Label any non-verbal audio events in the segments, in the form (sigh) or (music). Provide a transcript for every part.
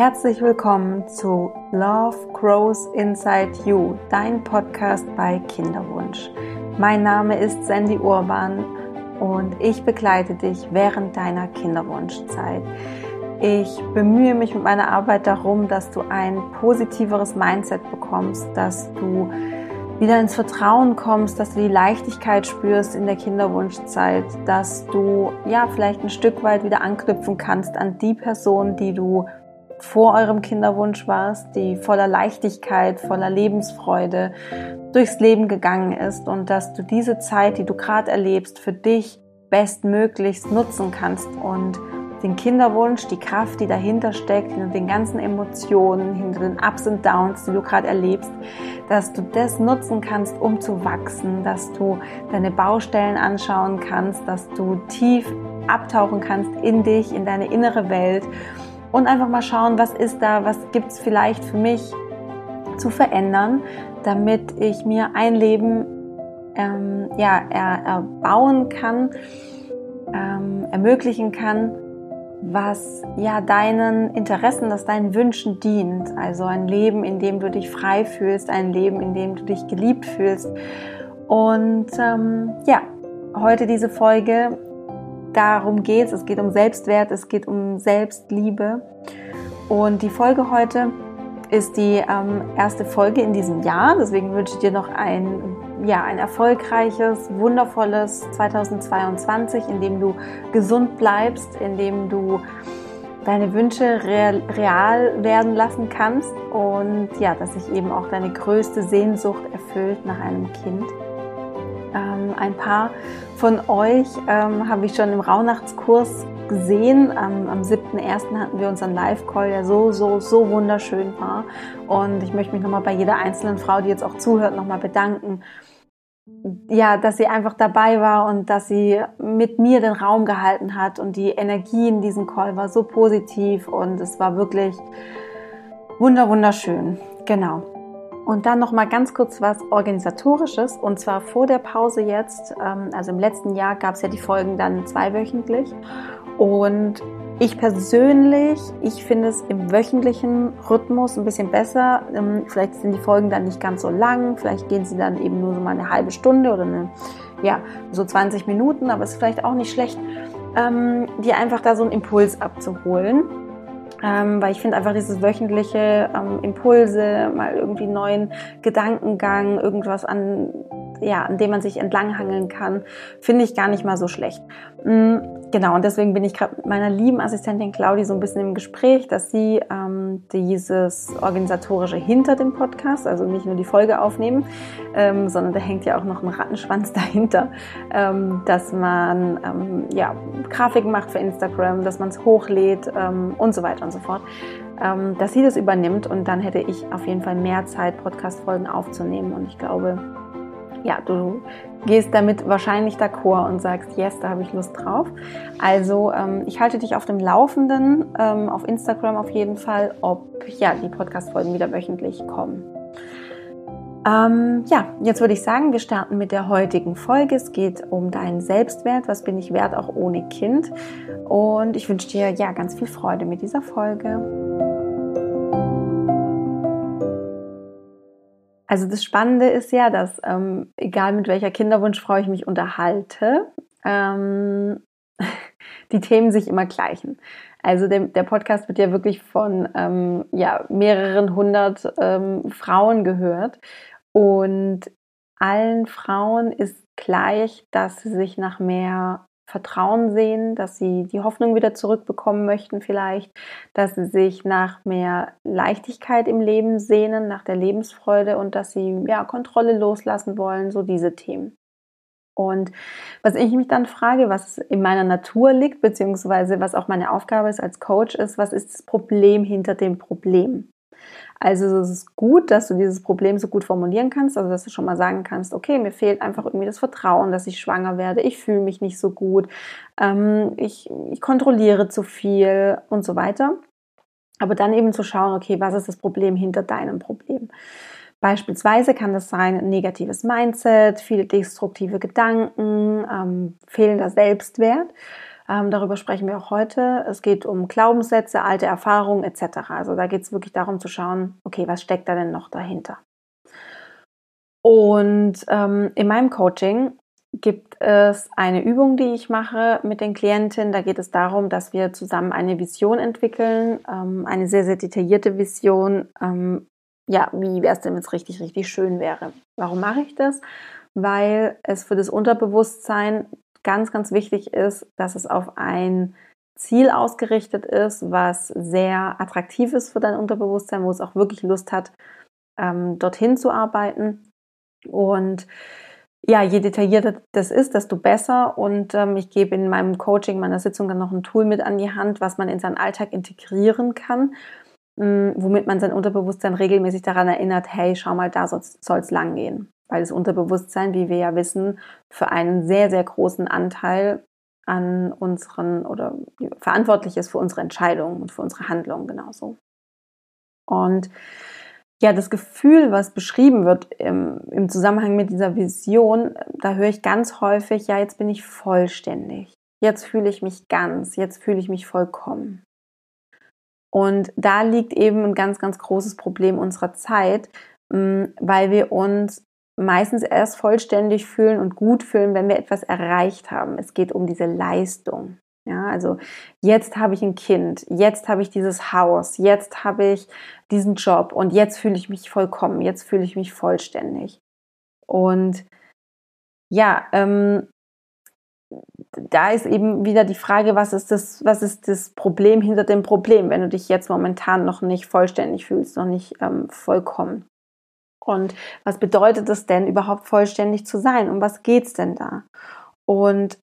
Herzlich willkommen zu Love Grows Inside You, dein Podcast bei Kinderwunsch. Mein Name ist Sandy Urban und ich begleite dich während deiner Kinderwunschzeit. Ich bemühe mich mit meiner Arbeit darum, dass du ein positiveres Mindset bekommst, dass du wieder ins Vertrauen kommst, dass du die Leichtigkeit spürst in der Kinderwunschzeit, dass du ja vielleicht ein Stück weit wieder anknüpfen kannst an die Person, die du vor eurem Kinderwunsch warst, die voller Leichtigkeit, voller Lebensfreude durchs Leben gegangen ist und dass du diese Zeit, die du gerade erlebst, für dich bestmöglichst nutzen kannst und den Kinderwunsch, die Kraft, die dahinter steckt, hinter den ganzen Emotionen, hinter den Ups und Downs, die du gerade erlebst, dass du das nutzen kannst, um zu wachsen, dass du deine Baustellen anschauen kannst, dass du tief abtauchen kannst in dich, in deine innere Welt und einfach mal schauen, was ist da, was gibt es vielleicht für mich zu verändern, damit ich mir ein Leben ähm, ja, er, erbauen kann, ähm, ermöglichen kann, was ja deinen Interessen, das deinen Wünschen dient. Also ein Leben, in dem du dich frei fühlst, ein Leben, in dem du dich geliebt fühlst. Und ähm, ja, heute diese Folge, darum geht es. Es geht um Selbstwert, es geht um Selbstliebe. Und die Folge heute ist die ähm, erste Folge in diesem Jahr. Deswegen wünsche ich dir noch ein, ja, ein erfolgreiches, wundervolles 2022, in dem du gesund bleibst, in dem du deine Wünsche real, real werden lassen kannst und ja, dass sich eben auch deine größte Sehnsucht erfüllt nach einem Kind. Ähm, ein paar von euch ähm, habe ich schon im Rauhnachtskurs gesehen. Ähm, am 7.1. hatten wir unseren Live-Call, der so, so, so wunderschön war. Und ich möchte mich nochmal bei jeder einzelnen Frau, die jetzt auch zuhört, nochmal bedanken. Ja, dass sie einfach dabei war und dass sie mit mir den Raum gehalten hat und die Energie in diesem Call war so positiv und es war wirklich wunder, wunderschön. Genau. Und dann noch mal ganz kurz was organisatorisches und zwar vor der Pause jetzt. Ähm, also im letzten Jahr gab es ja die Folgen dann zweiwöchentlich und ich persönlich, ich finde es im wöchentlichen Rhythmus ein bisschen besser. Ähm, vielleicht sind die Folgen dann nicht ganz so lang, vielleicht gehen sie dann eben nur so mal eine halbe Stunde oder eine, ja, so 20 Minuten, aber es ist vielleicht auch nicht schlecht, ähm, dir einfach da so einen Impuls abzuholen ähm, weil ich finde einfach dieses wöchentliche ähm, Impulse, mal irgendwie neuen Gedankengang, irgendwas an, ja, an dem man sich entlanghangeln kann, finde ich gar nicht mal so schlecht. Mhm, genau, und deswegen bin ich gerade mit meiner lieben Assistentin Claudi so ein bisschen im Gespräch, dass sie ähm, dieses organisatorische hinter dem Podcast, also nicht nur die Folge aufnehmen, ähm, sondern da hängt ja auch noch ein Rattenschwanz (laughs) dahinter, ähm, dass man ähm, ja, Grafiken macht für Instagram, dass man es hochlädt ähm, und so weiter und so fort, ähm, dass sie das übernimmt und dann hätte ich auf jeden Fall mehr Zeit, Podcast-Folgen aufzunehmen und ich glaube, ja, du gehst damit wahrscheinlich d'accord und sagst, yes, da habe ich Lust drauf. Also ähm, ich halte dich auf dem Laufenden, ähm, auf Instagram auf jeden Fall, ob ja die Podcast-Folgen wieder wöchentlich kommen. Ähm, ja, jetzt würde ich sagen, wir starten mit der heutigen Folge. Es geht um deinen Selbstwert. Was bin ich wert, auch ohne Kind? Und ich wünsche dir ja ganz viel Freude mit dieser Folge. Also das Spannende ist ja, dass ähm, egal mit welcher Kinderwunschfrau ich mich unterhalte, ähm, (laughs) die Themen sich immer gleichen. Also der, der Podcast wird ja wirklich von ähm, ja, mehreren hundert ähm, Frauen gehört und allen Frauen ist gleich, dass sie sich nach mehr Vertrauen sehen, dass sie die Hoffnung wieder zurückbekommen möchten vielleicht, dass sie sich nach mehr Leichtigkeit im Leben sehnen, nach der Lebensfreude und dass sie ja Kontrolle loslassen wollen, so diese Themen. Und was ich mich dann frage, was in meiner Natur liegt, beziehungsweise was auch meine Aufgabe ist als Coach, ist, was ist das Problem hinter dem Problem? Also es ist gut, dass du dieses Problem so gut formulieren kannst, also dass du schon mal sagen kannst, okay, mir fehlt einfach irgendwie das Vertrauen, dass ich schwanger werde, ich fühle mich nicht so gut, ähm, ich, ich kontrolliere zu viel und so weiter. Aber dann eben zu schauen, okay, was ist das Problem hinter deinem Problem? Beispielsweise kann das sein ein negatives Mindset, viele destruktive Gedanken, ähm, fehlender Selbstwert. Ähm, darüber sprechen wir auch heute. Es geht um Glaubenssätze, alte Erfahrungen etc. Also da geht es wirklich darum zu schauen, okay, was steckt da denn noch dahinter? Und ähm, in meinem Coaching gibt es eine Übung, die ich mache mit den Klientinnen. Da geht es darum, dass wir zusammen eine Vision entwickeln, ähm, eine sehr, sehr detaillierte Vision. Ähm, ja, wie wäre es denn, wenn es richtig, richtig schön wäre? Warum mache ich das? Weil es für das Unterbewusstsein ganz, ganz wichtig ist, dass es auf ein Ziel ausgerichtet ist, was sehr attraktiv ist für dein Unterbewusstsein, wo es auch wirklich Lust hat, ähm, dorthin zu arbeiten. Und ja, je detaillierter das ist, desto besser. Und ähm, ich gebe in meinem Coaching, meiner Sitzung dann noch ein Tool mit an die Hand, was man in seinen Alltag integrieren kann, ähm, womit man sein Unterbewusstsein regelmäßig daran erinnert, hey, schau mal, da soll es lang gehen. Weil das Unterbewusstsein, wie wir ja wissen, für einen sehr, sehr großen Anteil an unseren oder verantwortlich ist für unsere Entscheidungen und für unsere Handlungen genauso. Und ja, das Gefühl, was beschrieben wird im, im Zusammenhang mit dieser Vision, da höre ich ganz häufig, ja, jetzt bin ich vollständig. Jetzt fühle ich mich ganz, jetzt fühle ich mich vollkommen. Und da liegt eben ein ganz, ganz großes Problem unserer Zeit, mm, weil wir uns meistens erst vollständig fühlen und gut fühlen, wenn wir etwas erreicht haben. Es geht um diese Leistung. Ja, also jetzt habe ich ein Kind, jetzt habe ich dieses Haus, jetzt habe ich diesen Job und jetzt fühle ich mich vollkommen, jetzt fühle ich mich vollständig. Und ja, ähm, da ist eben wieder die Frage, was ist das, was ist das Problem hinter dem Problem, wenn du dich jetzt momentan noch nicht vollständig fühlst, noch nicht ähm, vollkommen. Und was bedeutet es denn, überhaupt vollständig zu sein? Um was geht es denn da? Und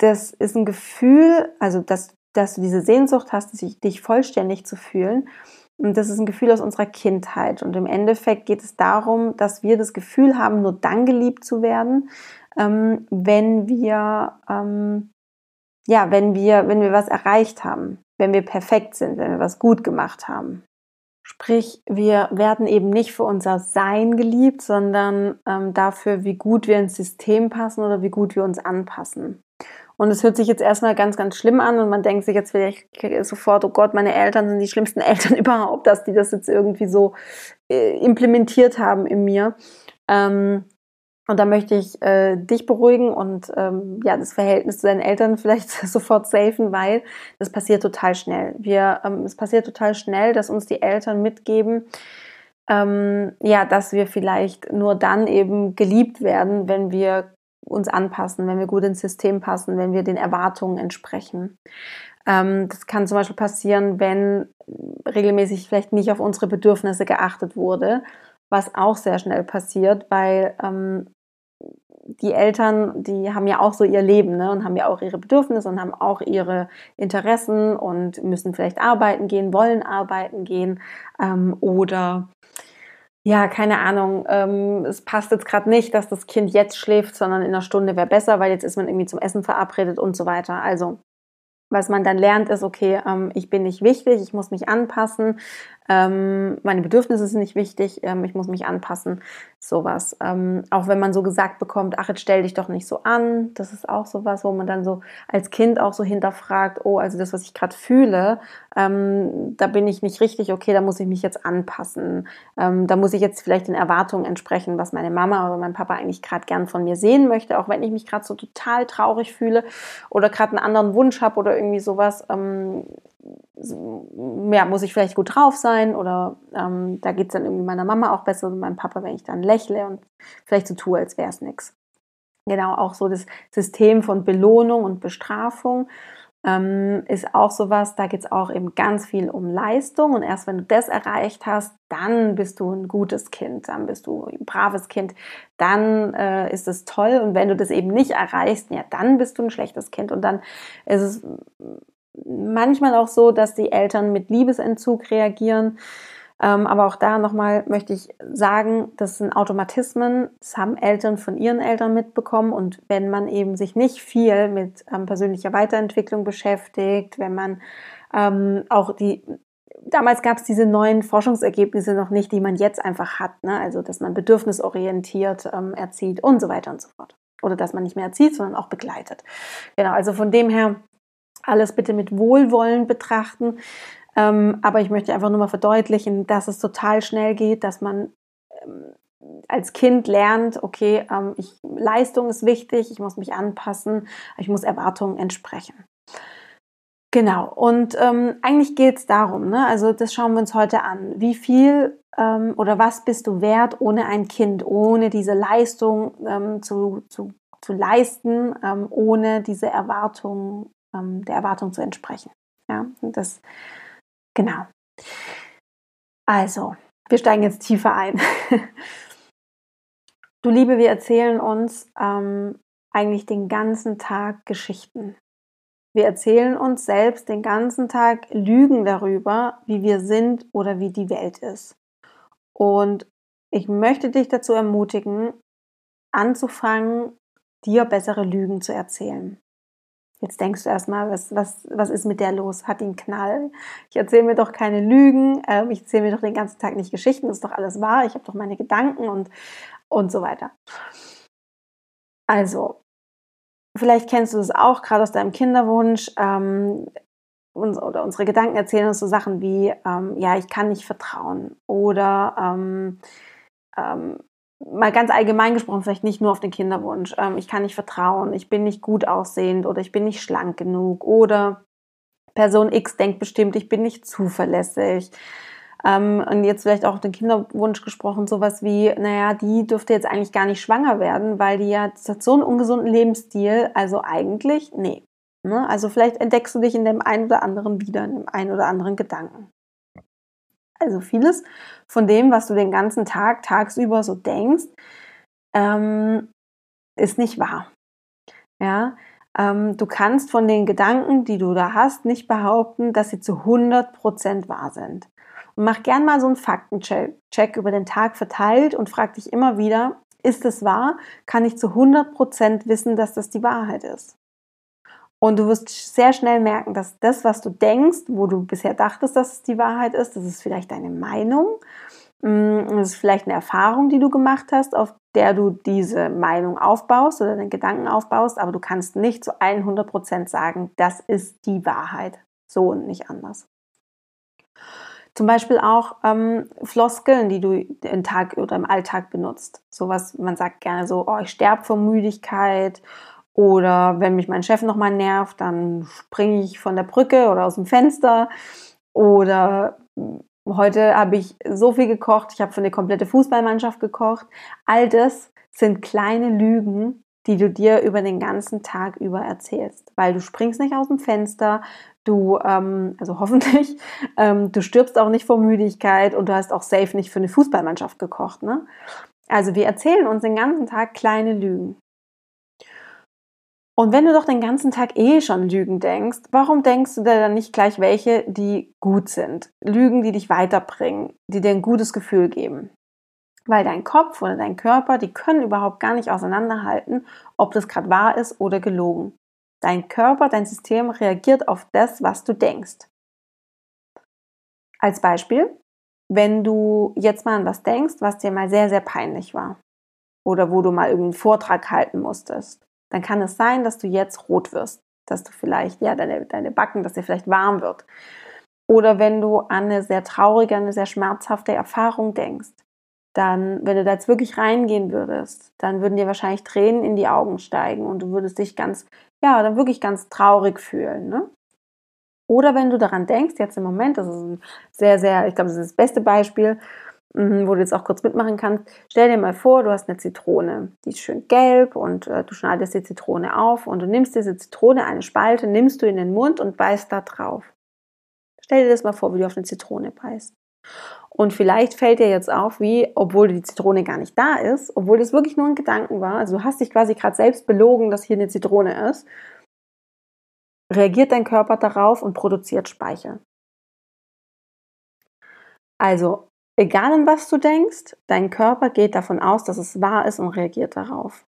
das ist ein Gefühl, also dass, dass du diese Sehnsucht hast, dich vollständig zu fühlen. Und das ist ein Gefühl aus unserer Kindheit. Und im Endeffekt geht es darum, dass wir das Gefühl haben, nur dann geliebt zu werden, ähm, wenn wir, ähm, ja, wenn wir, wenn wir was erreicht haben, wenn wir perfekt sind, wenn wir was gut gemacht haben. Sprich, wir werden eben nicht für unser Sein geliebt, sondern ähm, dafür, wie gut wir ins System passen oder wie gut wir uns anpassen. Und es hört sich jetzt erstmal ganz, ganz schlimm an und man denkt sich jetzt vielleicht sofort, oh Gott, meine Eltern sind die schlimmsten (laughs) Eltern überhaupt, dass die das jetzt irgendwie so äh, implementiert haben in mir. Ähm, und da möchte ich äh, dich beruhigen und ähm, ja, das Verhältnis zu deinen Eltern vielleicht (laughs) sofort safen, weil das passiert total schnell. Wir, ähm, es passiert total schnell, dass uns die Eltern mitgeben, ähm, ja, dass wir vielleicht nur dann eben geliebt werden, wenn wir uns anpassen, wenn wir gut ins System passen, wenn wir den Erwartungen entsprechen. Ähm, das kann zum Beispiel passieren, wenn regelmäßig vielleicht nicht auf unsere Bedürfnisse geachtet wurde, was auch sehr schnell passiert, weil ähm, die Eltern, die haben ja auch so ihr Leben ne, und haben ja auch ihre Bedürfnisse und haben auch ihre Interessen und müssen vielleicht arbeiten gehen, wollen arbeiten gehen ähm, oder ja, keine Ahnung, ähm, es passt jetzt gerade nicht, dass das Kind jetzt schläft, sondern in einer Stunde wäre besser, weil jetzt ist man irgendwie zum Essen verabredet und so weiter. Also was man dann lernt, ist, okay, ähm, ich bin nicht wichtig, ich muss mich anpassen, ähm, meine Bedürfnisse sind nicht wichtig, ähm, ich muss mich anpassen, sowas. Ähm, auch wenn man so gesagt bekommt, ach, jetzt stell dich doch nicht so an, das ist auch sowas, wo man dann so als Kind auch so hinterfragt, oh, also das, was ich gerade fühle, ähm, da bin ich nicht richtig, okay, da muss ich mich jetzt anpassen, ähm, da muss ich jetzt vielleicht den Erwartungen entsprechen, was meine Mama oder mein Papa eigentlich gerade gern von mir sehen möchte, auch wenn ich mich gerade so total traurig fühle oder gerade einen anderen Wunsch habe oder irgendwie sowas, ähm, ja, muss ich vielleicht gut drauf sein oder ähm, da geht es dann irgendwie meiner Mama auch besser und meinem Papa, wenn ich dann lächle und vielleicht so tue, als wäre es nichts. Genau, auch so das System von Belohnung und Bestrafung ähm, ist auch sowas, da geht es auch eben ganz viel um Leistung und erst wenn du das erreicht hast, dann bist du ein gutes Kind, dann bist du ein braves Kind, dann äh, ist es toll und wenn du das eben nicht erreichst, ja, dann bist du ein schlechtes Kind und dann ist es manchmal auch so, dass die Eltern mit Liebesentzug reagieren. Ähm, aber auch da nochmal möchte ich sagen, das sind Automatismen, das haben Eltern von ihren Eltern mitbekommen. Und wenn man eben sich nicht viel mit ähm, persönlicher Weiterentwicklung beschäftigt, wenn man ähm, auch die, damals gab es diese neuen Forschungsergebnisse noch nicht, die man jetzt einfach hat, ne? also dass man bedürfnisorientiert ähm, erzieht und so weiter und so fort. oder dass man nicht mehr erzieht, sondern auch begleitet. Genau, also von dem her alles bitte mit Wohlwollen betrachten. Ähm, aber ich möchte einfach nur mal verdeutlichen, dass es total schnell geht, dass man ähm, als Kind lernt, okay, ähm, ich, Leistung ist wichtig, ich muss mich anpassen, ich muss Erwartungen entsprechen. Genau, und ähm, eigentlich geht es darum, ne? also das schauen wir uns heute an. Wie viel ähm, oder was bist du wert ohne ein Kind, ohne diese Leistung ähm, zu, zu, zu leisten, ohne diese Erwartung, ähm, der Erwartung zu entsprechen. Ja, das, genau. Also, wir steigen jetzt tiefer ein. (laughs) du Liebe, wir erzählen uns ähm, eigentlich den ganzen Tag Geschichten. Wir erzählen uns selbst den ganzen Tag Lügen darüber, wie wir sind oder wie die Welt ist. Und ich möchte dich dazu ermutigen, anzufangen, dir bessere Lügen zu erzählen. Jetzt denkst du erstmal, was, was, was ist mit der los? Hat ihn Knall? Ich erzähle mir doch keine Lügen, ähm, ich erzähle mir doch den ganzen Tag nicht Geschichten, das ist doch alles wahr, ich habe doch meine Gedanken und, und so weiter. Also, Vielleicht kennst du es auch gerade aus deinem Kinderwunsch. Ähm, uns, oder unsere Gedanken erzählen uns so Sachen wie, ähm, ja, ich kann nicht vertrauen. Oder ähm, ähm mal ganz allgemein gesprochen, vielleicht nicht nur auf den Kinderwunsch. Ähm, ich kann nicht vertrauen, ich bin nicht gut aussehend oder ich bin nicht schlank genug. Oder Person X denkt bestimmt, ich bin nicht zuverlässig. Ähm, und jetzt vielleicht auch den Kinderwunsch gesprochen, sowas wie, naja, die dürfte jetzt eigentlich gar nicht schwanger werden, weil die ja hat so einen ungesunden Lebensstil. Also eigentlich, nee. Ne? Also vielleicht entdeckst du dich in dem einen oder anderen wieder, in dem einen oder anderen Gedanken. Also vieles von dem, was du den ganzen Tag, tagsüber so denkst, ähm, ist nicht wahr. Ja, ähm, du kannst von den Gedanken, die du da hast, nicht behaupten, dass sie zu 100% wahr sind. Und mach gern mal so einen Faktencheck über den Tag verteilt und frag dich immer wieder, ist es wahr? Kann ich zu 100% wissen, dass das die Wahrheit ist? Und du wirst sehr schnell merken, dass das, was du denkst, wo du bisher dachtest, dass es die Wahrheit ist, das ist vielleicht deine Meinung, mm, das ist vielleicht eine Erfahrung, die du gemacht hast, auf der du diese Meinung aufbaust oder den Gedanken aufbaust, aber du kannst nicht zu 100% sagen, das ist die Wahrheit. So und nicht anders. Zum Beispiel auch ähm, Floskeln, die du im Tag oder im Alltag benutzt. Sowas, man sagt gerne so, oh, ich sterbe vor Müdigkeit. Oder wenn mich mein Chef nochmal nervt, dann springe ich von der Brücke oder aus dem Fenster. Oder hm, heute habe ich so viel gekocht, ich habe für eine komplette Fußballmannschaft gekocht. All das sind kleine Lügen, die du dir über den ganzen Tag über erzählst, weil du springst nicht aus dem Fenster, du, ähm, also (laughs) hoffentlich, ähm, du stirbst auch nicht vor Müdigkeit und du hast auch safe nicht für eine Fußballmannschaft gekocht. Ne? Also wir erzählen uns den ganzen Tag kleine Lügen. Und wenn du doch den ganzen Tag eh schon Lügen denkst, warum denkst du dir dann nicht gleich welche, die gut sind? Lügen, die dich weiterbringen, die dir ein gutes Gefühl geben. Weil dein Kopf oder dein Körper, die können überhaupt gar nicht auseinanderhalten, ob das gerade wahr ist oder gelogen. Dein Körper, dein System reagiert auf das, was du denkst. Als Beispiel, wenn du jetzt mal an was denkst, was dir mal sehr, sehr peinlich war oder wo du mal irgendeinen Vortrag halten musstest, dann kann es sein, dass du jetzt rot wirst, dass du vielleicht, ja, deine, deine Backen, dass dir vielleicht warm wird. Oder wenn du an eine sehr traurige, eine sehr schmerzhafte Erfahrung denkst, dann, wenn du da jetzt wirklich reingehen würdest, dann würden dir wahrscheinlich Tränen in die Augen steigen und du würdest dich ganz, ja, dann wirklich ganz traurig fühlen. Ne? Oder wenn du daran denkst, jetzt im Moment, das ist ein sehr, sehr, ich glaube, das ist das beste Beispiel, wo du jetzt auch kurz mitmachen kannst. Stell dir mal vor, du hast eine Zitrone, die ist schön gelb und äh, du schneidest die Zitrone auf und du nimmst diese Zitrone, eine Spalte, nimmst du in den Mund und beißt da drauf. Stell dir das mal vor, wie du auf eine Zitrone beißt. Und vielleicht fällt dir jetzt auf, wie, obwohl die Zitrone gar nicht da ist, obwohl das wirklich nur ein Gedanken war, also du hast dich quasi gerade selbst belogen, dass hier eine Zitrone ist, reagiert dein Körper darauf und produziert Speichel. Also, egal an was du denkst, dein Körper geht davon aus, dass es wahr ist und reagiert darauf.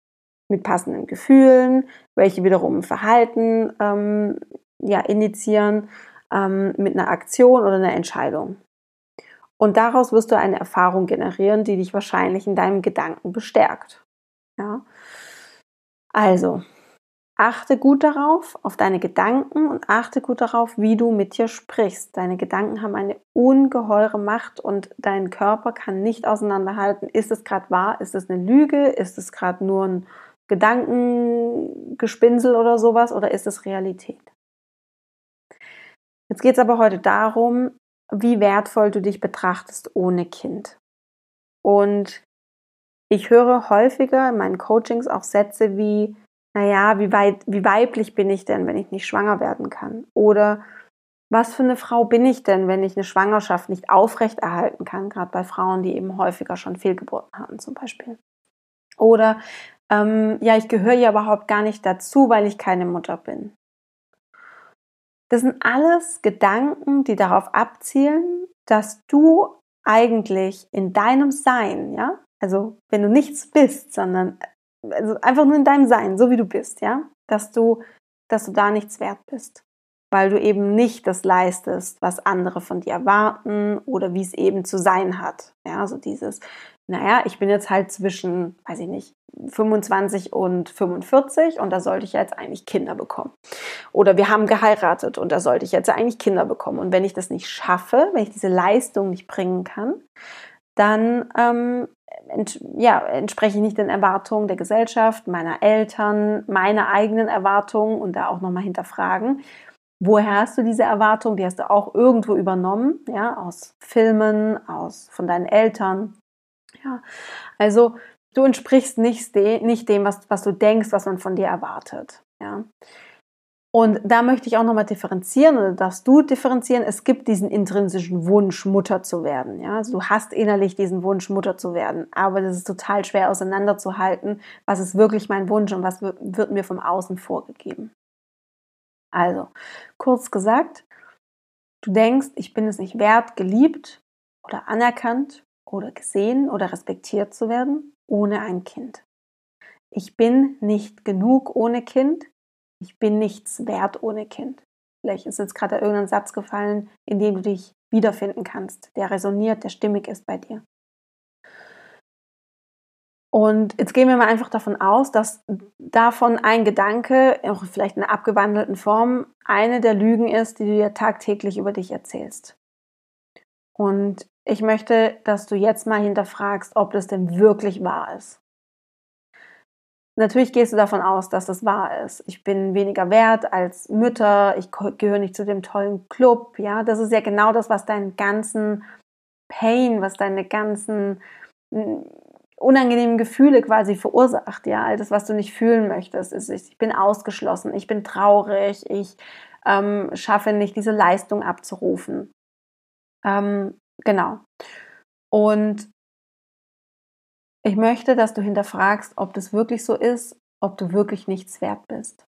Mit passenden Gefühlen, welche wiederum Verhalten ähm, ja, initiieren, ähm, mit einer Aktion oder einer Entscheidung. Und daraus wirst du eine Erfahrung generieren, die dich wahrscheinlich in deinem Gedanken bestärkt. Ja? Also, achte gut darauf, auf deine Gedanken und achte gut darauf, wie du mit dir sprichst. Deine Gedanken haben eine ungeheure Macht und dein Körper kann nicht auseinanderhalten, ist es gerade wahr, ist es eine Lüge, ist es gerade nur ein Gedankengespinsel oder sowas oder ist es Realität? Jetzt geht es aber heute darum, wie wertvoll du dich betrachtest ohne Kind. Und ich höre häufiger in meinen Coachings auch Sätze wie, naja, wie, weit, wie weiblich bin ich denn, wenn ich nicht schwanger werden kann? Oder was für eine Frau bin ich denn, wenn ich eine Schwangerschaft nicht aufrechterhalten kann, gerade bei Frauen, die eben häufiger schon Fehlgeburten haben zum Beispiel. Oder ähm, ja, ich gehöre ja überhaupt gar nicht dazu, weil ich keine Mutter bin. Das sind alles Gedanken, die darauf abzielen, dass du eigentlich in deinem Sein, ja, also wenn du nichts bist, sondern also einfach nur in deinem Sein, so wie du bist, ja, dass du, dass du da nichts wert bist, weil du eben nicht das leistest, was andere von dir erwarten oder wie es eben zu sein hat, ja, so dieses, naja, ich bin jetzt halt zwischen, weiß ich nicht, 25 und 45 und da sollte ich jetzt eigentlich Kinder bekommen. Oder wir haben geheiratet und da sollte ich jetzt eigentlich Kinder bekommen. Und wenn ich das nicht schaffe, wenn ich diese Leistung nicht bringen kann, dann ähm, ent, ja, entspreche ich nicht den Erwartungen der Gesellschaft, meiner Eltern, meiner eigenen Erwartungen und da auch nochmal hinterfragen. Woher hast du diese Erwartung? Die hast du auch irgendwo übernommen, ja, aus Filmen, aus von deinen Eltern. Ja, also du entsprichst nicht, nicht dem, was, was du denkst, was man von dir erwartet. Ja. Und da möchte ich auch nochmal differenzieren oder darfst du differenzieren. Es gibt diesen intrinsischen Wunsch, Mutter zu werden. Ja? Also du hast innerlich diesen Wunsch, Mutter zu werden. Aber das ist total schwer auseinanderzuhalten. Was ist wirklich mein Wunsch und was wird mir vom Außen vorgegeben? Also, kurz gesagt, du denkst, ich bin es nicht wert, geliebt oder anerkannt oder gesehen oder respektiert zu werden ohne ein Kind. Ich bin nicht genug ohne Kind ich bin nichts wert ohne Kind. Vielleicht ist jetzt gerade irgendein Satz gefallen, in dem du dich wiederfinden kannst, der resoniert, der stimmig ist bei dir. Und jetzt gehen wir mal einfach davon aus, dass davon ein Gedanke, auch vielleicht in einer abgewandelten Form, eine der Lügen ist, die du dir tagtäglich über dich erzählst. Und ich möchte, dass du jetzt mal hinterfragst, ob das denn wirklich wahr ist. Natürlich gehst du davon aus, dass das wahr ist. Ich bin weniger wert als Mütter, ich gehöre nicht zu dem tollen Club, ja. Das ist ja genau das, was deinen ganzen Pain, was deine ganzen hm, unangenehmen Gefühle quasi verursacht, ja. All das, was du nicht fühlen möchtest, ist, ich bin ausgeschlossen, ich bin traurig, ich ähm, schaffe nicht, diese Leistung abzurufen. Ähm, genau. Und ich möchte, dass du hinterfragst, ob das wirklich so ist, ob du wirklich nichts wert bist.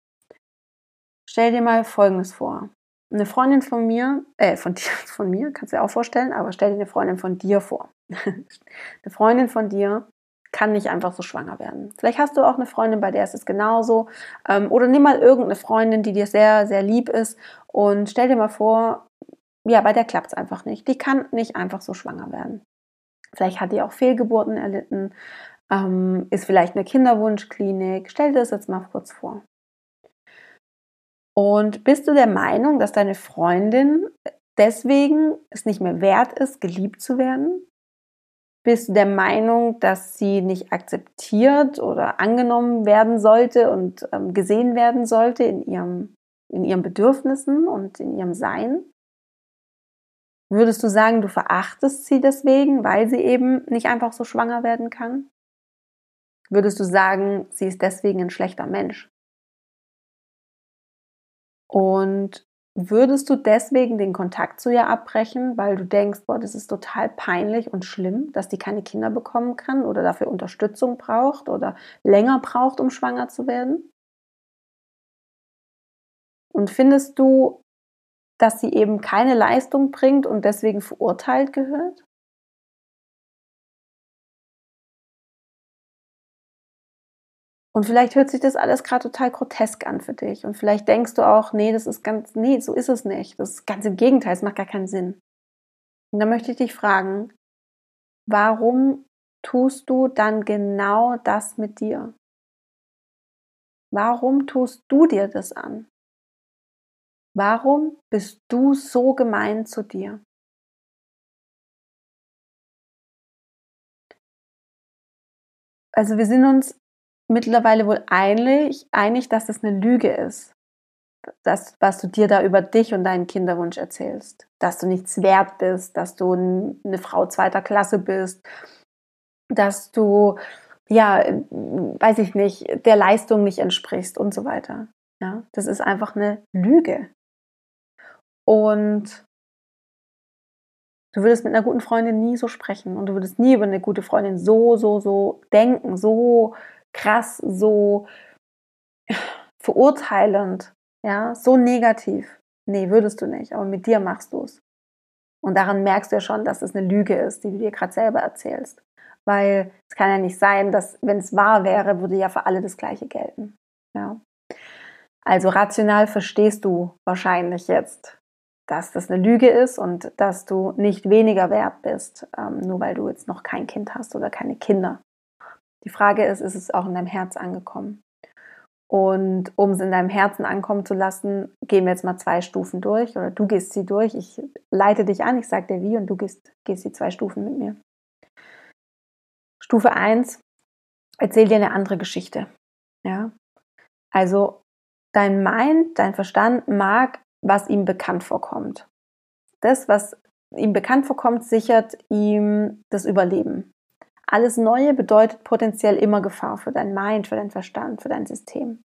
Stell dir mal Folgendes vor. Eine Freundin von mir, äh, von dir, (laughs) von mir, kannst du dir auch vorstellen, aber stell dir eine Freundin von dir vor. (laughs) eine Freundin von dir kann nicht einfach so schwanger werden. Vielleicht hast du auch eine Freundin, bei der ist es genauso. Ähm, oder nimm mal irgendeine Freundin, die dir sehr, sehr lieb ist und stell dir mal vor, ja, bei der klappt es einfach nicht. Die kann nicht einfach so schwanger werden. Vielleicht hat die auch Fehlgeburten erlitten, ähm, ist vielleicht eine Kinderwunschklinik. Stell dir das jetzt mal kurz vor. Und bist du der Meinung, dass deine Freundin deswegen es nicht mehr wert ist, geliebt zu werden? Bist du der Meinung, dass sie nicht akzeptiert oder angenommen werden sollte und ähm, gesehen werden sollte in, ihrem, in ihren Bedürfnissen und in ihrem Sein? Würdest du sagen, du verachtest sie deswegen, weil sie eben nicht einfach so schwanger werden kann? Würdest du sagen, sie ist deswegen ein schlechter Mensch? Und würdest du deswegen den Kontakt zu ihr abbrechen, weil du denkst, boah, das ist total peinlich und schlimm, dass die keine Kinder bekommen kann oder dafür Unterstützung braucht oder länger braucht, um schwanger zu werden? Und findest du dass sie eben keine Leistung bringt und deswegen verurteilt gehört? Und vielleicht hört sich das alles gerade total grotesk an für dich. Und vielleicht denkst du auch, nee, das ist ganz, nee, so ist es nicht. Das ist ganz im Gegenteil, es macht gar keinen Sinn. Und da möchte ich dich fragen, warum tust du dann genau das mit dir? Warum tust du dir das an? Warum bist du so gemein zu dir? Also wir sind uns mittlerweile wohl einig, einig, dass das eine Lüge ist. Das, was du dir da über dich und deinen Kinderwunsch erzählst. Dass du nichts wert bist, dass du eine Frau zweiter Klasse bist, dass du, ja, weiß ich nicht, der Leistung nicht entsprichst und so weiter. Ja, das ist einfach eine Lüge. Und du würdest mit einer guten Freundin nie so sprechen und du würdest nie über eine gute Freundin so, so, so denken, so krass, so verurteilend, ja, so negativ. Nee, würdest du nicht, aber mit dir machst du es. Und daran merkst du ja schon, dass es eine Lüge ist, die du dir gerade selber erzählst. Weil es kann ja nicht sein, dass, wenn es wahr wäre, würde ja für alle das Gleiche gelten. Ja. Also rational verstehst du wahrscheinlich jetzt, dass das eine Lüge ist und dass du nicht weniger wert bist, ähm, nur weil du jetzt noch kein Kind hast oder keine Kinder. Die Frage ist, ist es auch in deinem Herz angekommen? Und um es in deinem Herzen ankommen zu lassen, gehen wir jetzt mal zwei Stufen durch oder du gehst sie durch. Ich leite dich an, ich sage dir wie und du gehst, gehst die zwei Stufen mit mir. Stufe 1, erzähl dir eine andere Geschichte. Ja? Also dein Mind, dein Verstand mag was ihm bekannt vorkommt. Das, was ihm bekannt vorkommt, sichert ihm das Überleben. Alles Neue bedeutet potenziell immer Gefahr für dein Mind, für deinen Verstand, für dein System.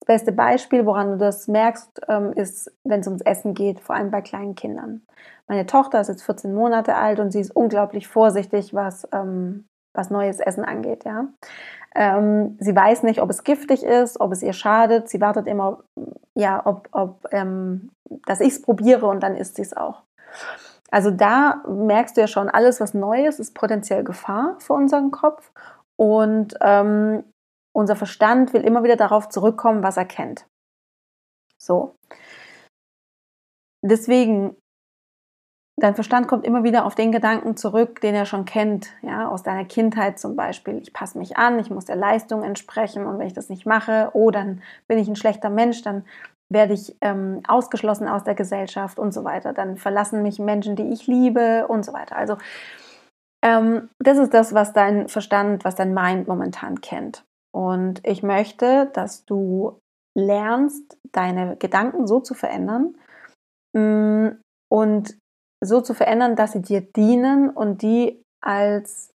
Das beste Beispiel, woran du das merkst, ähm, ist, wenn es ums Essen geht, vor allem bei kleinen Kindern. Meine Tochter ist jetzt 14 Monate alt und sie ist unglaublich vorsichtig, was, ähm, was neues Essen angeht. Ja? Ähm, sie weiß nicht, ob es giftig ist, ob es ihr schadet. Sie wartet immer, ja, ob, ob ähm, dass ich es probiere und dann isst sie es auch. Also da merkst du ja schon, alles, was neu ist, ist potenziell Gefahr für unseren Kopf. Und ähm, unser Verstand will immer wieder darauf zurückkommen, was er kennt. So. Deswegen Dein Verstand kommt immer wieder auf den Gedanken zurück, den er schon kennt, ja, aus deiner Kindheit zum Beispiel. Ich passe mich an, ich muss der Leistung entsprechen und wenn ich das nicht mache, oh, dann bin ich ein schlechter Mensch, dann werde ich ähm, ausgeschlossen aus der Gesellschaft und so weiter. Dann verlassen mich Menschen, die ich liebe und so weiter. Also ähm, das ist das, was dein Verstand, was dein Mind momentan kennt. Und ich möchte, dass du lernst, deine Gedanken so zu verändern mm, und so zu verändern, dass sie dir dienen und die als,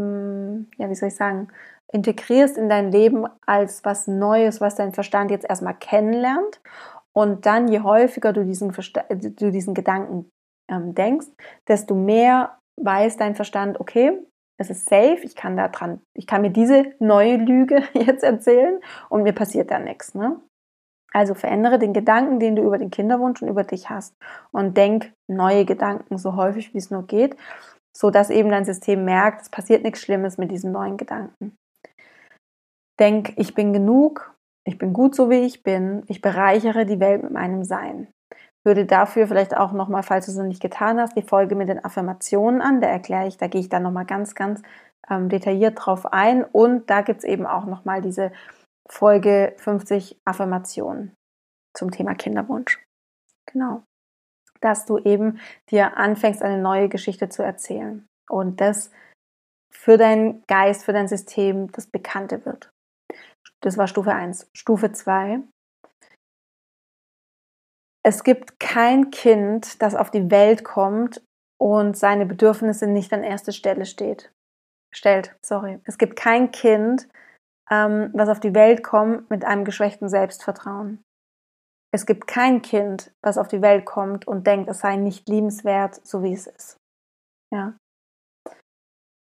hm, ja, wie soll ich sagen, integrierst in dein Leben als was Neues, was dein Verstand jetzt erstmal kennenlernt. Und dann, je häufiger du diesen, du diesen Gedanken ähm, denkst, desto mehr weiß dein Verstand, okay, es ist safe, ich kann da dran, ich kann mir diese neue Lüge (laughs) jetzt erzählen und mir passiert da nichts. Ne? Also verändere den Gedanken, den du über den Kinderwunsch und über dich hast und denk neue Gedanken so häufig wie es nur geht, so dass eben dein System merkt, es passiert nichts Schlimmes mit diesen neuen Gedanken. Denk, ich bin genug, ich bin gut so wie ich bin, ich bereichere die Welt mit meinem Sein. Würde dafür vielleicht auch nochmal, falls du es noch nicht getan hast, die Folge mit den Affirmationen an. Da erkläre ich, da gehe ich dann nochmal ganz, ganz ähm, detailliert drauf ein. Und da gibt es eben auch nochmal diese Folge 50 Affirmationen zum Thema Kinderwunsch. Genau. Dass du eben dir anfängst, eine neue Geschichte zu erzählen und das für deinen Geist, für dein System das Bekannte wird. Das war Stufe 1. Stufe 2. Es gibt kein Kind, das auf die Welt kommt und seine Bedürfnisse nicht an erste Stelle steht. Stellt, sorry. Es gibt kein Kind, ähm, was auf die Welt kommt mit einem geschwächten Selbstvertrauen. Es gibt kein Kind, was auf die Welt kommt und denkt, es sei nicht liebenswert, so wie es ist. Ja.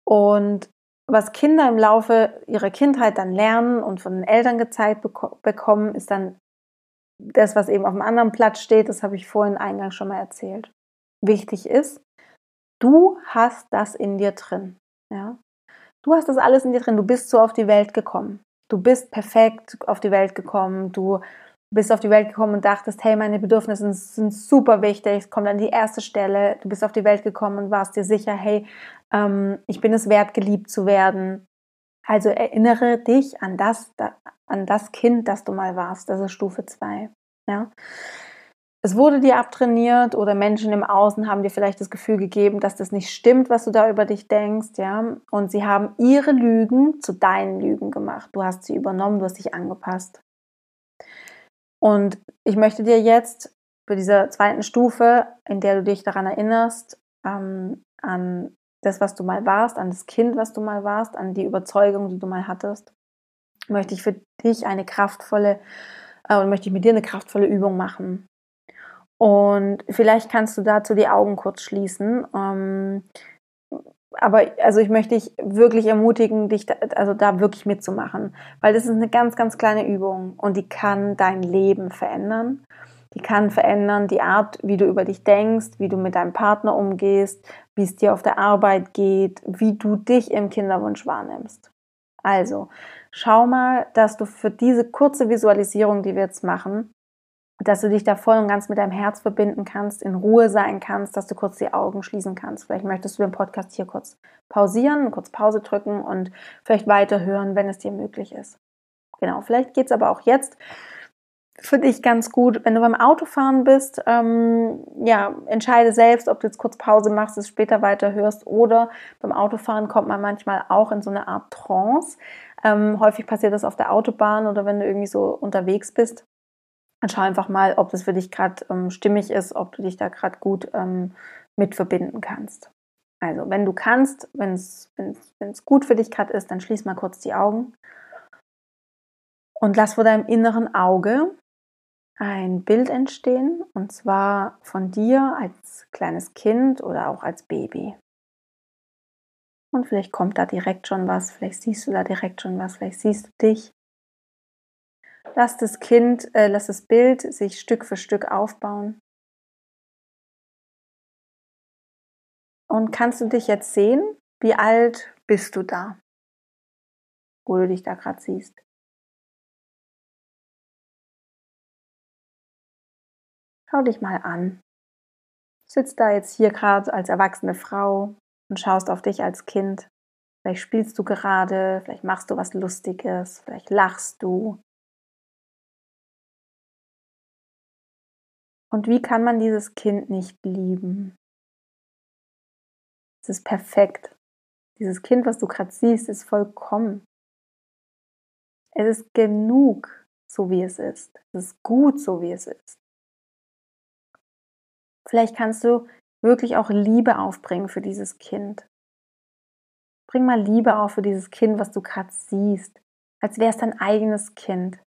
Und was Kinder im Laufe ihrer Kindheit dann lernen und von den Eltern gezeigt beko bekommen, ist dann das, was eben auf dem anderen Platz steht. Das habe ich vorhin eingangs schon mal erzählt. Wichtig ist, du hast das in dir drin. Ja? Du hast das alles in dir drin. Du bist so auf die Welt gekommen. Du bist perfekt auf die Welt gekommen. Du bist auf die Welt gekommen und dachtest, hey, meine Bedürfnisse sind super wichtig, es kommt an die erste Stelle. Du bist auf die Welt gekommen und warst dir sicher, hey, ähm, ich bin es wert, geliebt zu werden. Also erinnere dich an das, an das Kind, das du mal warst. Das ist Stufe 2. Ja? Es wurde dir abtrainiert oder Menschen im Außen haben dir vielleicht das Gefühl gegeben, dass das nicht stimmt, was du da über dich denkst, ja. Und sie haben ihre Lügen zu deinen Lügen gemacht. Du hast sie übernommen, du hast dich angepasst. Und ich möchte dir jetzt für diese zweiten Stufe, in der du dich daran erinnerst, ähm, an das, was du mal warst, an das Kind, was du mal warst, an die Überzeugung, die du mal hattest, möchte ich für dich eine kraftvolle äh, möchte ich mit dir eine kraftvolle Übung machen. Und vielleicht kannst du dazu die Augen kurz schließen. Ähm, aber also ich möchte dich wirklich ermutigen, dich da, also da wirklich mitzumachen, weil das ist eine ganz, ganz kleine Übung und die kann dein Leben verändern. Die kann verändern die Art, wie du über dich denkst, wie du mit deinem Partner umgehst, wie es dir auf der Arbeit geht, wie du dich im Kinderwunsch wahrnimmst. Also, schau mal, dass du für diese kurze Visualisierung, die wir jetzt machen, dass du dich da voll und ganz mit deinem Herz verbinden kannst, in Ruhe sein kannst, dass du kurz die Augen schließen kannst. Vielleicht möchtest du den Podcast hier kurz pausieren, kurz Pause drücken und vielleicht weiterhören, wenn es dir möglich ist. Genau, vielleicht geht es aber auch jetzt für dich ganz gut, wenn du beim Autofahren bist, ähm, ja, entscheide selbst, ob du jetzt kurz Pause machst, es später weiterhörst oder beim Autofahren kommt man manchmal auch in so eine Art Trance. Ähm, häufig passiert das auf der Autobahn oder wenn du irgendwie so unterwegs bist dann schau einfach mal, ob das für dich gerade ähm, stimmig ist, ob du dich da gerade gut ähm, mit verbinden kannst. Also, wenn du kannst, wenn es gut für dich gerade ist, dann schließ mal kurz die Augen und lass vor deinem inneren Auge ein Bild entstehen, und zwar von dir als kleines Kind oder auch als Baby. Und vielleicht kommt da direkt schon was, vielleicht siehst du da direkt schon was, vielleicht siehst du dich Lass das Kind, äh, lass das Bild sich Stück für Stück aufbauen. Und kannst du dich jetzt sehen? Wie alt bist du da? Wo du dich da gerade siehst. Schau dich mal an. Sitzt da jetzt hier gerade als erwachsene Frau und schaust auf dich als Kind. Vielleicht spielst du gerade, vielleicht machst du was Lustiges, vielleicht lachst du, Und wie kann man dieses Kind nicht lieben? Es ist perfekt. Dieses Kind, was du gerade siehst, ist vollkommen. Es ist genug, so wie es ist. Es ist gut, so wie es ist. Vielleicht kannst du wirklich auch Liebe aufbringen für dieses Kind. Bring mal Liebe auf für dieses Kind, was du gerade siehst, als wäre es dein eigenes Kind.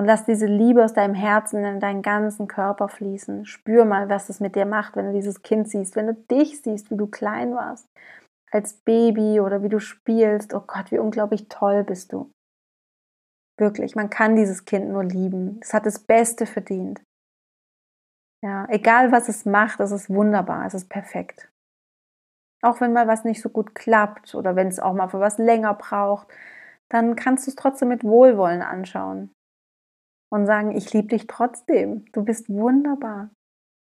Und lass diese Liebe aus deinem Herzen in deinen ganzen Körper fließen. Spür mal, was es mit dir macht, wenn du dieses Kind siehst, wenn du dich siehst, wie du klein warst, als Baby oder wie du spielst. Oh Gott, wie unglaublich toll bist du. Wirklich, man kann dieses Kind nur lieben. Es hat das Beste verdient. Ja, egal was es macht, es ist wunderbar, es ist perfekt. Auch wenn mal was nicht so gut klappt oder wenn es auch mal für was länger braucht, dann kannst du es trotzdem mit Wohlwollen anschauen und sagen, ich liebe dich trotzdem. Du bist wunderbar.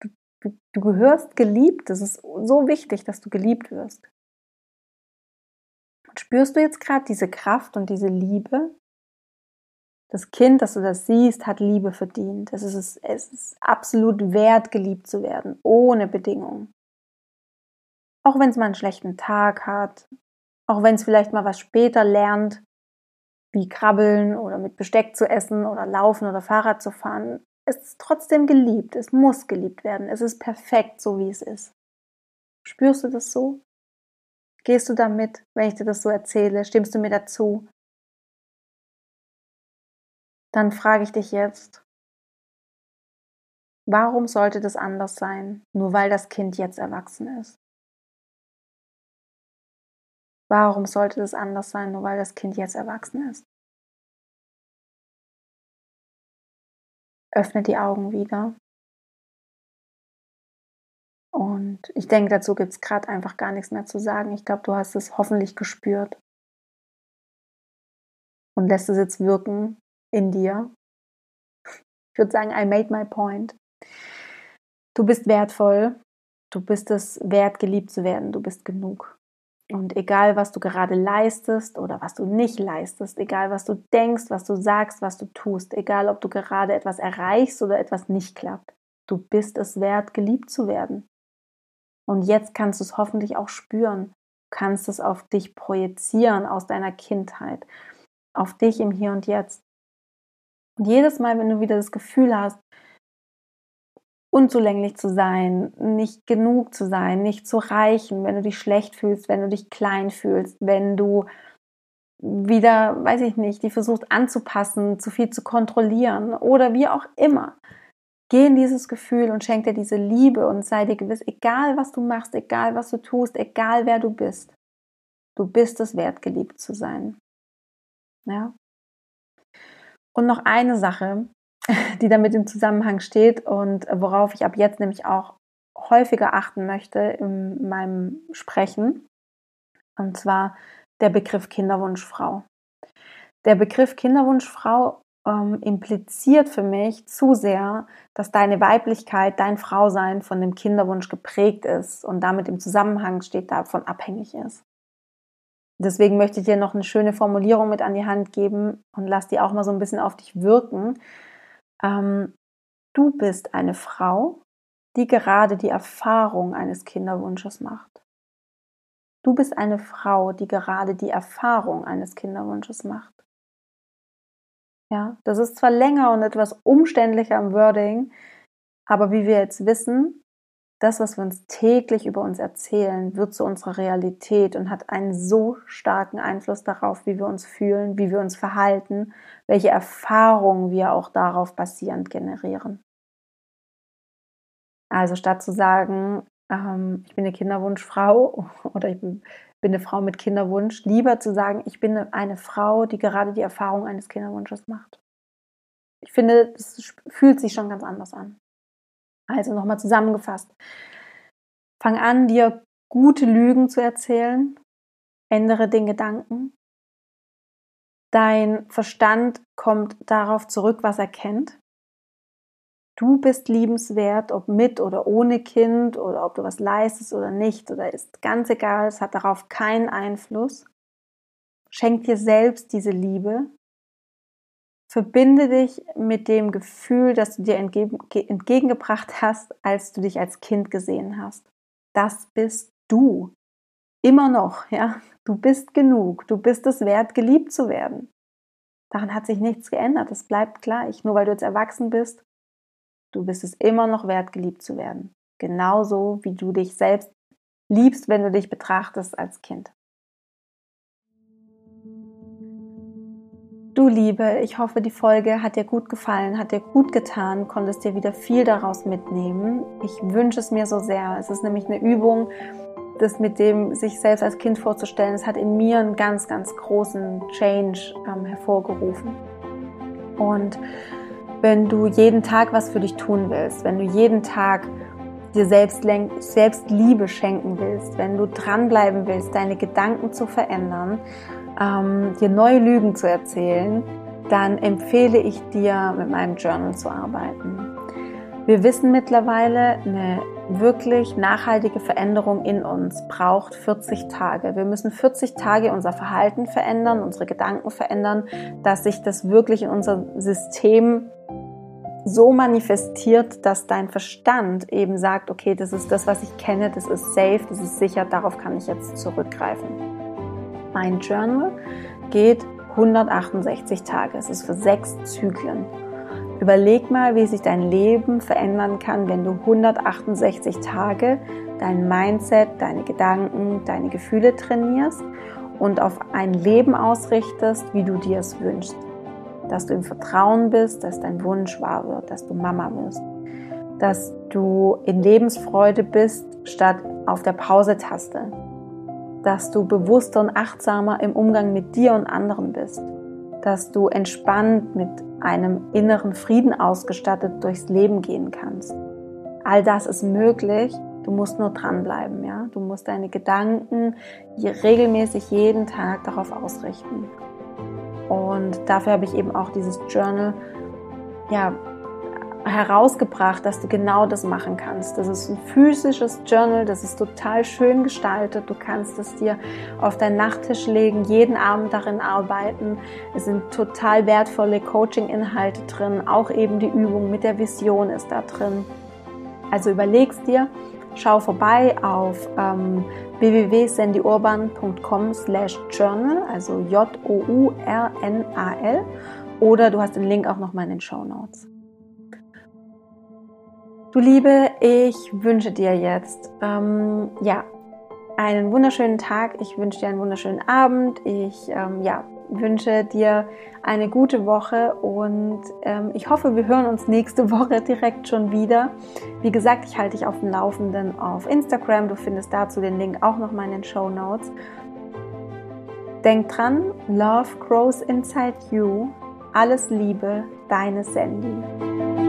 Du, du, du gehörst geliebt. Es ist so wichtig, dass du geliebt wirst. Und spürst du jetzt gerade diese Kraft und diese Liebe? Das Kind, das du das siehst, hat Liebe verdient. Es ist, es ist absolut wert, geliebt zu werden, ohne Bedingung. Auch wenn es mal einen schlechten Tag hat, auch wenn es vielleicht mal was später lernt, wie Krabbeln oder mit Besteck zu essen oder Laufen oder Fahrrad zu fahren. Es ist trotzdem geliebt. Es muss geliebt werden. Es ist perfekt, so wie es ist. Spürst du das so? Gehst du damit, wenn ich dir das so erzähle? Stimmst du mir dazu? Dann frage ich dich jetzt, warum sollte das anders sein, nur weil das Kind jetzt erwachsen ist? Warum sollte das anders sein, nur weil das Kind jetzt erwachsen ist? Öffne die Augen wieder. Und ich denke, dazu gibt es gerade einfach gar nichts mehr zu sagen. Ich glaube, du hast es hoffentlich gespürt. Und lässt es jetzt wirken in dir. Ich würde sagen, I made my point. Du bist wertvoll. Du bist es wert, geliebt zu werden. Du bist genug. Und egal, was du gerade leistest oder was du nicht leistest, egal, was du denkst, was du sagst, was du tust, egal, ob du gerade etwas erreichst oder etwas nicht klappt, du bist es wert, geliebt zu werden. Und jetzt kannst du es hoffentlich auch spüren, du kannst es auf dich projizieren aus deiner Kindheit, auf dich im Hier und Jetzt. Und jedes Mal, wenn du wieder das Gefühl hast, unzulänglich zu sein, nicht genug zu sein, nicht zu reichen, wenn du dich schlecht fühlst, wenn du dich klein fühlst, wenn du wieder, weiß ich nicht, die versuchst anzupassen, zu viel zu kontrollieren oder wie auch immer. Geh in dieses Gefühl und schenk dir diese Liebe und sei dir gewiss, egal was du machst, egal was du tust, egal wer du bist, du bist es wert, geliebt zu sein. Ja. Und noch eine Sache, (laughs) die damit im Zusammenhang steht und worauf ich ab jetzt nämlich auch häufiger achten möchte in meinem Sprechen. Und zwar der Begriff Kinderwunschfrau. Der Begriff Kinderwunschfrau ähm, impliziert für mich zu sehr, dass deine Weiblichkeit, dein Frausein von dem Kinderwunsch geprägt ist und damit im Zusammenhang steht, davon abhängig ist. Deswegen möchte ich dir noch eine schöne Formulierung mit an die Hand geben und lass die auch mal so ein bisschen auf dich wirken, ähm, du bist eine Frau, die gerade die Erfahrung eines Kinderwunsches macht. Du bist eine Frau, die gerade die Erfahrung eines Kinderwunsches macht. Ja, das ist zwar länger und etwas umständlicher im Wording, aber wie wir jetzt wissen, das, was wir uns täglich über uns erzählen, wird zu unserer Realität und hat einen so starken Einfluss darauf, wie wir uns fühlen, wie wir uns verhalten, welche Erfahrungen wir auch darauf basierend generieren. Also statt zu sagen, ähm, ich bin eine Kinderwunschfrau (laughs) oder ich bin eine Frau mit Kinderwunsch, lieber zu sagen, ich bin eine Frau, die gerade die Erfahrung eines Kinderwunsches macht. Ich finde, es fühlt sich schon ganz anders an. Also nochmal zusammengefasst. Fang an, dir gute Lügen zu erzählen. Ändere den Gedanken. Dein Verstand kommt darauf zurück, was er kennt. Du bist liebenswert, ob mit oder ohne Kind oder ob du was leistest oder nicht oder ist ganz egal, es hat darauf keinen Einfluss. Schenk dir selbst diese Liebe Verbinde dich mit dem Gefühl, das du dir entgegengebracht hast, als du dich als Kind gesehen hast. Das bist du. Immer noch, ja. Du bist genug. Du bist es wert, geliebt zu werden. Daran hat sich nichts geändert. Es bleibt gleich. Nur weil du jetzt erwachsen bist, du bist es immer noch wert, geliebt zu werden. Genauso wie du dich selbst liebst, wenn du dich betrachtest als Kind. Du Liebe, ich hoffe, die Folge hat dir gut gefallen, hat dir gut getan, konntest dir wieder viel daraus mitnehmen. Ich wünsche es mir so sehr. Es ist nämlich eine Übung, das mit dem sich selbst als Kind vorzustellen. Es hat in mir einen ganz, ganz großen Change ähm, hervorgerufen. Und wenn du jeden Tag was für dich tun willst, wenn du jeden Tag dir selbst, selbst Liebe schenken willst, wenn du dranbleiben willst, deine Gedanken zu verändern ähm, dir neue Lügen zu erzählen, dann empfehle ich dir, mit meinem Journal zu arbeiten. Wir wissen mittlerweile, eine wirklich nachhaltige Veränderung in uns braucht 40 Tage. Wir müssen 40 Tage unser Verhalten verändern, unsere Gedanken verändern, dass sich das wirklich in unser System so manifestiert, dass dein Verstand eben sagt, okay, das ist das, was ich kenne, das ist safe, das ist sicher, darauf kann ich jetzt zurückgreifen. Mein Journal geht 168 Tage. Es ist für sechs Zyklen. Überleg mal, wie sich dein Leben verändern kann, wenn du 168 Tage dein Mindset, deine Gedanken, deine Gefühle trainierst und auf ein Leben ausrichtest, wie du dir es wünschst. Dass du im Vertrauen bist, dass dein Wunsch wahr wird, dass du Mama wirst. Dass du in Lebensfreude bist, statt auf der Pause-Taste dass du bewusster und achtsamer im Umgang mit dir und anderen bist, dass du entspannt mit einem inneren Frieden ausgestattet durchs Leben gehen kannst. All das ist möglich. Du musst nur dranbleiben, ja. Du musst deine Gedanken regelmäßig jeden Tag darauf ausrichten. Und dafür habe ich eben auch dieses Journal, ja, herausgebracht, dass du genau das machen kannst. Das ist ein physisches Journal, das ist total schön gestaltet. Du kannst es dir auf deinen Nachttisch legen, jeden Abend darin arbeiten. Es sind total wertvolle Coaching-Inhalte drin, auch eben die Übung mit der Vision ist da drin. Also überlegst dir, schau vorbei auf ähm, www.sandyurban.com slash journal, also J-O-U-R-N-A-L oder du hast den Link auch nochmal in den Show Notes. Du Liebe, ich wünsche dir jetzt ähm, ja einen wunderschönen Tag. Ich wünsche dir einen wunderschönen Abend. Ich ähm, ja, wünsche dir eine gute Woche und ähm, ich hoffe, wir hören uns nächste (laughs) Woche direkt schon wieder. Wie gesagt, ich halte dich auf dem Laufenden auf Instagram. Du findest dazu den Link auch noch mal in den Show Notes. Denk dran, Love grows inside you. Alles Liebe, deine Sandy.